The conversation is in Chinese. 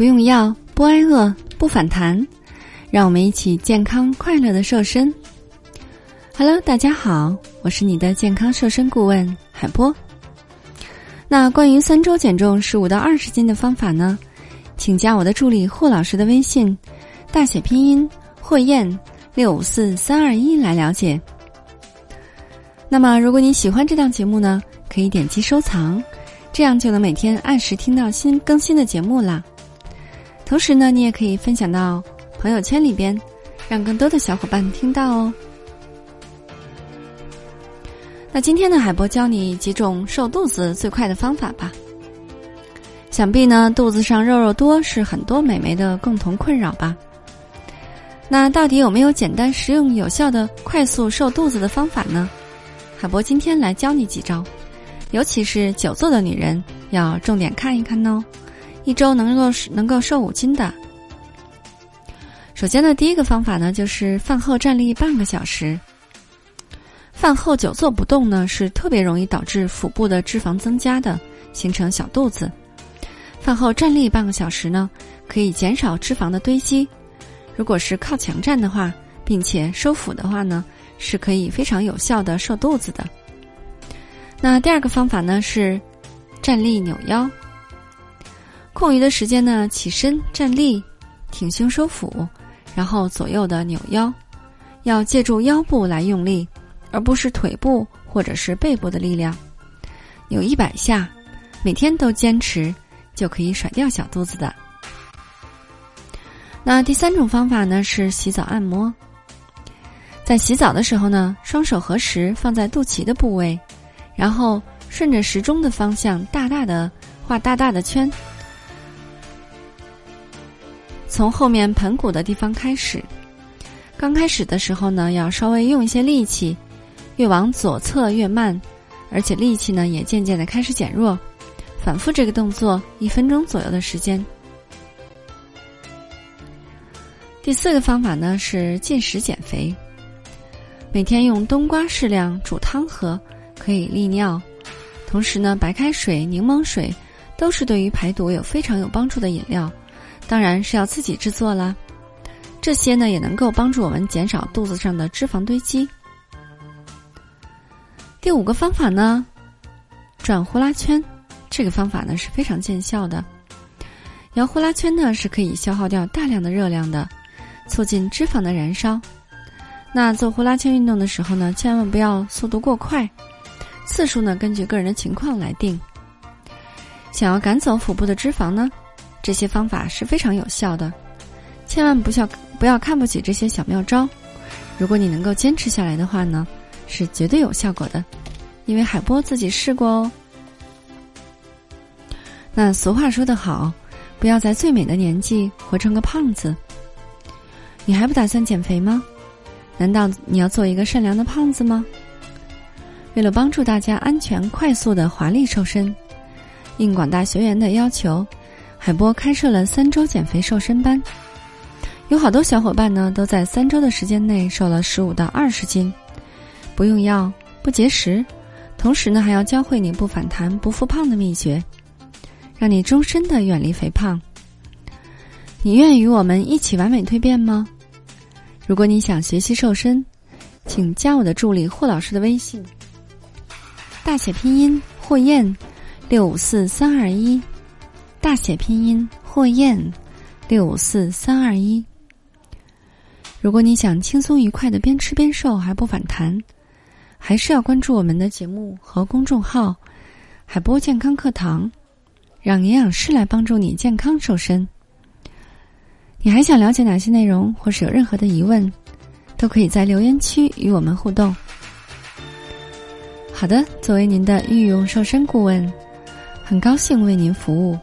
不用药，不挨饿，不反弹，让我们一起健康快乐的瘦身。Hello，大家好，我是你的健康瘦身顾问海波。那关于三周减重十五到二十斤的方法呢？请加我的助理霍老师的微信，大写拼音霍燕六五四三二一来了解。那么，如果你喜欢这档节目呢，可以点击收藏，这样就能每天按时听到新更新的节目啦。同时呢，你也可以分享到朋友圈里边，让更多的小伙伴听到哦。那今天呢，海波教你几种瘦肚子最快的方法吧。想必呢，肚子上肉肉多是很多美眉的共同困扰吧。那到底有没有简单、实用、有效的快速瘦肚子的方法呢？海波今天来教你几招，尤其是久坐的女人要重点看一看哦，一周能够能够瘦五斤的。首先呢，第一个方法呢，就是饭后站立半个小时。饭后久坐不动呢，是特别容易导致腹部的脂肪增加的，形成小肚子。饭后站立半个小时呢，可以减少脂肪的堆积。如果是靠墙站的话，并且收腹的话呢。是可以非常有效的瘦肚子的。那第二个方法呢是站立扭腰。空余的时间呢，起身站立，挺胸收腹，然后左右的扭腰，要借助腰部来用力，而不是腿部或者是背部的力量。扭一百下，每天都坚持，就可以甩掉小肚子的。那第三种方法呢是洗澡按摩。在洗澡的时候呢，双手合十放在肚脐的部位，然后顺着时钟的方向大大的画大大的圈，从后面盆骨的地方开始。刚开始的时候呢，要稍微用一些力气，越往左侧越慢，而且力气呢也渐渐的开始减弱。反复这个动作一分钟左右的时间。第四个方法呢是进食减肥。每天用冬瓜适量煮汤喝，可以利尿。同时呢，白开水、柠檬水都是对于排毒有非常有帮助的饮料，当然是要自己制作啦。这些呢，也能够帮助我们减少肚子上的脂肪堆积。第五个方法呢，转呼啦圈，这个方法呢是非常见效的。摇呼啦圈呢是可以消耗掉大量的热量的，促进脂肪的燃烧。那做呼啦圈运动的时候呢，千万不要速度过快，次数呢根据个人的情况来定。想要赶走腹部的脂肪呢，这些方法是非常有效的，千万不要不要看不起这些小妙招。如果你能够坚持下来的话呢，是绝对有效果的，因为海波自己试过哦。那俗话说得好，不要在最美的年纪活成个胖子。你还不打算减肥吗？难道你要做一个善良的胖子吗？为了帮助大家安全、快速的华丽瘦身，应广大学员的要求，海波开设了三周减肥瘦身班。有好多小伙伴呢，都在三周的时间内瘦了十五到二十斤，不用药、不节食，同时呢，还要教会你不反弹、不复胖的秘诀，让你终身的远离肥胖。你愿与我们一起完美蜕变吗？如果你想学习瘦身，请加我的助理霍老师的微信，大写拼音霍燕六五四三二一，大写拼音霍燕六五四三二一。如果你想轻松愉快的边吃边瘦还不反弹，还是要关注我们的节目和公众号“海波健康课堂”，让营养师来帮助你健康瘦身。你还想了解哪些内容，或是有任何的疑问，都可以在留言区与我们互动。好的，作为您的御用瘦身顾问，很高兴为您服务。